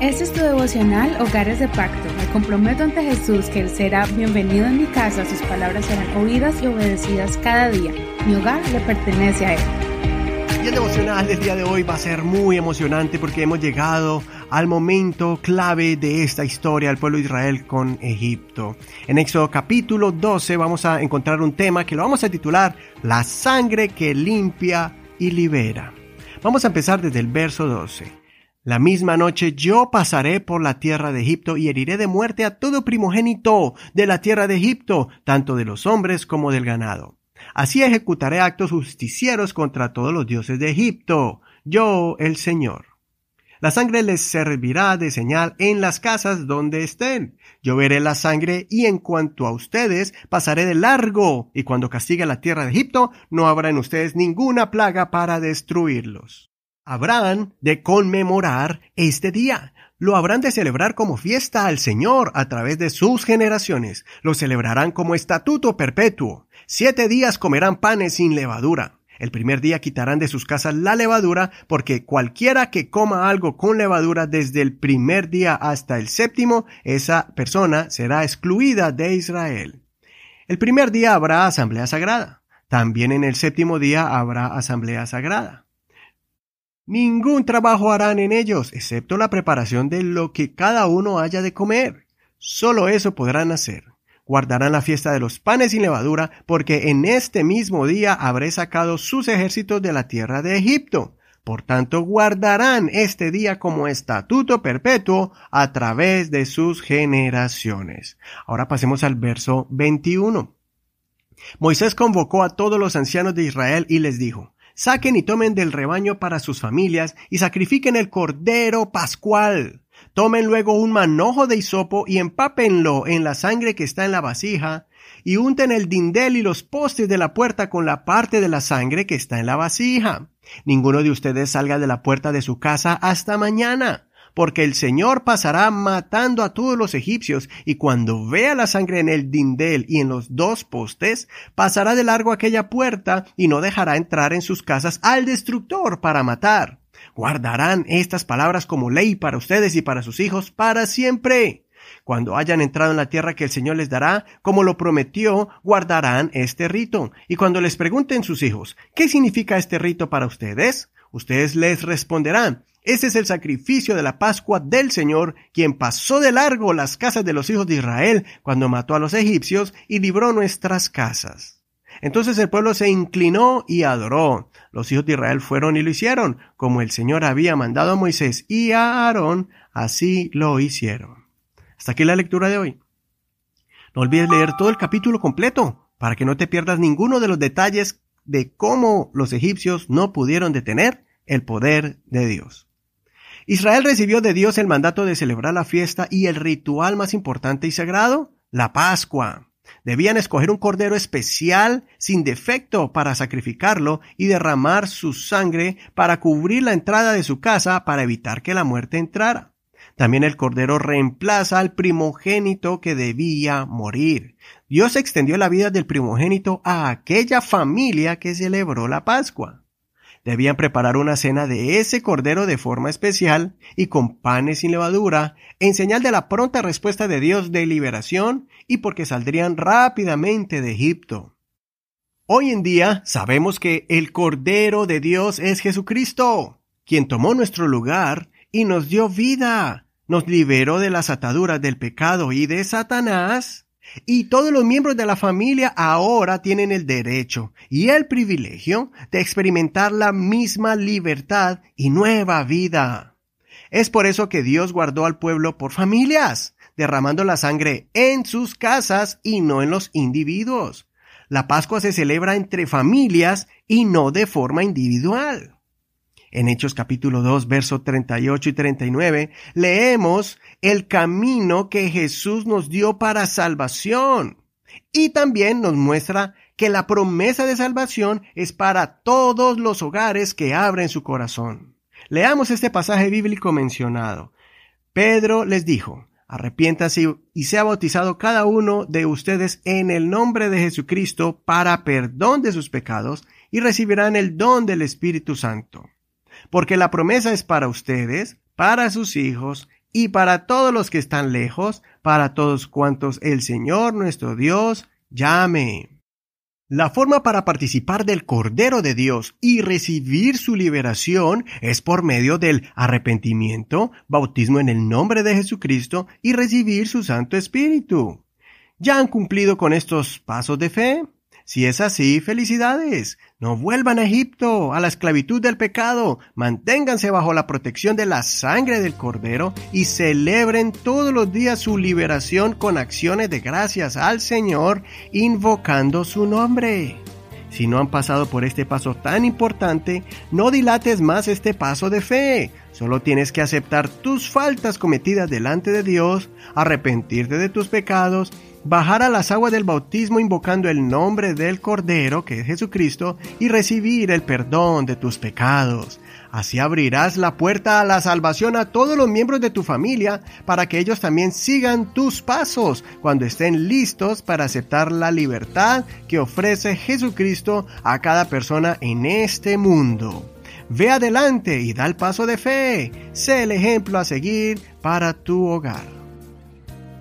Este es tu devocional Hogares de Pacto. Me comprometo ante Jesús que Él será bienvenido en mi casa, sus palabras serán oídas y obedecidas cada día. Mi hogar le pertenece a Él. Y el devocional del día de hoy va a ser muy emocionante porque hemos llegado al momento clave de esta historia del pueblo de Israel con Egipto. En Éxodo capítulo 12 vamos a encontrar un tema que lo vamos a titular La sangre que limpia y libera. Vamos a empezar desde el verso 12. La misma noche yo pasaré por la tierra de Egipto y heriré de muerte a todo primogénito de la tierra de Egipto, tanto de los hombres como del ganado. Así ejecutaré actos justicieros contra todos los dioses de Egipto, yo el Señor. La sangre les servirá de señal en las casas donde estén. Yo veré la sangre y en cuanto a ustedes pasaré de largo, y cuando castigue la tierra de Egipto, no habrá en ustedes ninguna plaga para destruirlos. Habrán de conmemorar este día. Lo habrán de celebrar como fiesta al Señor a través de sus generaciones. Lo celebrarán como estatuto perpetuo. Siete días comerán panes sin levadura. El primer día quitarán de sus casas la levadura, porque cualquiera que coma algo con levadura desde el primer día hasta el séptimo, esa persona será excluida de Israel. El primer día habrá asamblea sagrada. También en el séptimo día habrá asamblea sagrada. Ningún trabajo harán en ellos, excepto la preparación de lo que cada uno haya de comer. Solo eso podrán hacer guardarán la fiesta de los panes sin levadura, porque en este mismo día habré sacado sus ejércitos de la tierra de Egipto. Por tanto, guardarán este día como estatuto perpetuo a través de sus generaciones. Ahora pasemos al verso 21. Moisés convocó a todos los ancianos de Israel y les dijo, Saquen y tomen del rebaño para sus familias y sacrifiquen el cordero pascual Tomen luego un manojo de hisopo y empápenlo en la sangre que está en la vasija, y unten el dindel y los postes de la puerta con la parte de la sangre que está en la vasija. Ninguno de ustedes salga de la puerta de su casa hasta mañana, porque el Señor pasará matando a todos los egipcios, y cuando vea la sangre en el dindel y en los dos postes, pasará de largo aquella puerta y no dejará entrar en sus casas al destructor para matar. Guardarán estas palabras como ley para ustedes y para sus hijos para siempre. Cuando hayan entrado en la tierra que el Señor les dará, como lo prometió, guardarán este rito. Y cuando les pregunten sus hijos, ¿qué significa este rito para ustedes? Ustedes les responderán, ese es el sacrificio de la Pascua del Señor, quien pasó de largo las casas de los hijos de Israel cuando mató a los egipcios y libró nuestras casas. Entonces el pueblo se inclinó y adoró. Los hijos de Israel fueron y lo hicieron, como el Señor había mandado a Moisés y a Aarón, así lo hicieron. Hasta aquí la lectura de hoy. No olvides leer todo el capítulo completo, para que no te pierdas ninguno de los detalles de cómo los egipcios no pudieron detener el poder de Dios. Israel recibió de Dios el mandato de celebrar la fiesta y el ritual más importante y sagrado, la Pascua. Debían escoger un cordero especial sin defecto para sacrificarlo y derramar su sangre para cubrir la entrada de su casa para evitar que la muerte entrara. También el cordero reemplaza al primogénito que debía morir. Dios extendió la vida del primogénito a aquella familia que celebró la Pascua. Debían preparar una cena de ese cordero de forma especial y con panes sin levadura, en señal de la pronta respuesta de Dios de liberación y porque saldrían rápidamente de Egipto. Hoy en día sabemos que el Cordero de Dios es Jesucristo, quien tomó nuestro lugar y nos dio vida, nos liberó de las ataduras del pecado y de Satanás y todos los miembros de la familia ahora tienen el derecho y el privilegio de experimentar la misma libertad y nueva vida. Es por eso que Dios guardó al pueblo por familias, derramando la sangre en sus casas y no en los individuos. La Pascua se celebra entre familias y no de forma individual. En Hechos capítulo 2, versos 38 y 39, leemos el camino que Jesús nos dio para salvación. Y también nos muestra que la promesa de salvación es para todos los hogares que abren su corazón. Leamos este pasaje bíblico mencionado. Pedro les dijo, arrepiéntase y sea bautizado cada uno de ustedes en el nombre de Jesucristo para perdón de sus pecados y recibirán el don del Espíritu Santo porque la promesa es para ustedes, para sus hijos y para todos los que están lejos, para todos cuantos el Señor nuestro Dios llame. La forma para participar del Cordero de Dios y recibir su liberación es por medio del arrepentimiento, bautismo en el nombre de Jesucristo y recibir su Santo Espíritu. ¿Ya han cumplido con estos pasos de fe? Si es así, felicidades. No vuelvan a Egipto, a la esclavitud del pecado. Manténganse bajo la protección de la sangre del Cordero y celebren todos los días su liberación con acciones de gracias al Señor, invocando su nombre. Si no han pasado por este paso tan importante, no dilates más este paso de fe. Solo tienes que aceptar tus faltas cometidas delante de Dios, arrepentirte de tus pecados bajar a las aguas del bautismo invocando el nombre del Cordero, que es Jesucristo, y recibir el perdón de tus pecados. Así abrirás la puerta a la salvación a todos los miembros de tu familia para que ellos también sigan tus pasos cuando estén listos para aceptar la libertad que ofrece Jesucristo a cada persona en este mundo. Ve adelante y da el paso de fe. Sé el ejemplo a seguir para tu hogar.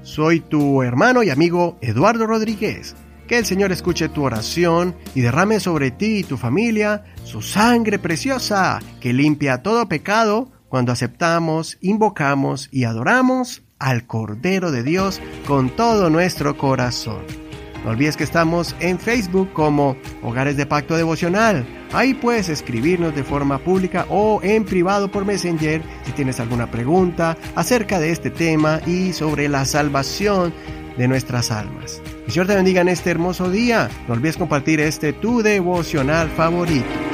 Soy tu hermano y amigo Eduardo Rodríguez. Que el Señor escuche tu oración y derrame sobre ti y tu familia su sangre preciosa que limpia todo pecado cuando aceptamos, invocamos y adoramos al Cordero de Dios con todo nuestro corazón. No olvides que estamos en Facebook como Hogares de Pacto Devocional. Ahí puedes escribirnos de forma pública o en privado por Messenger si tienes alguna pregunta acerca de este tema y sobre la salvación de nuestras almas. Que Señor te bendiga en este hermoso día. No olvides compartir este tu devocional favorito.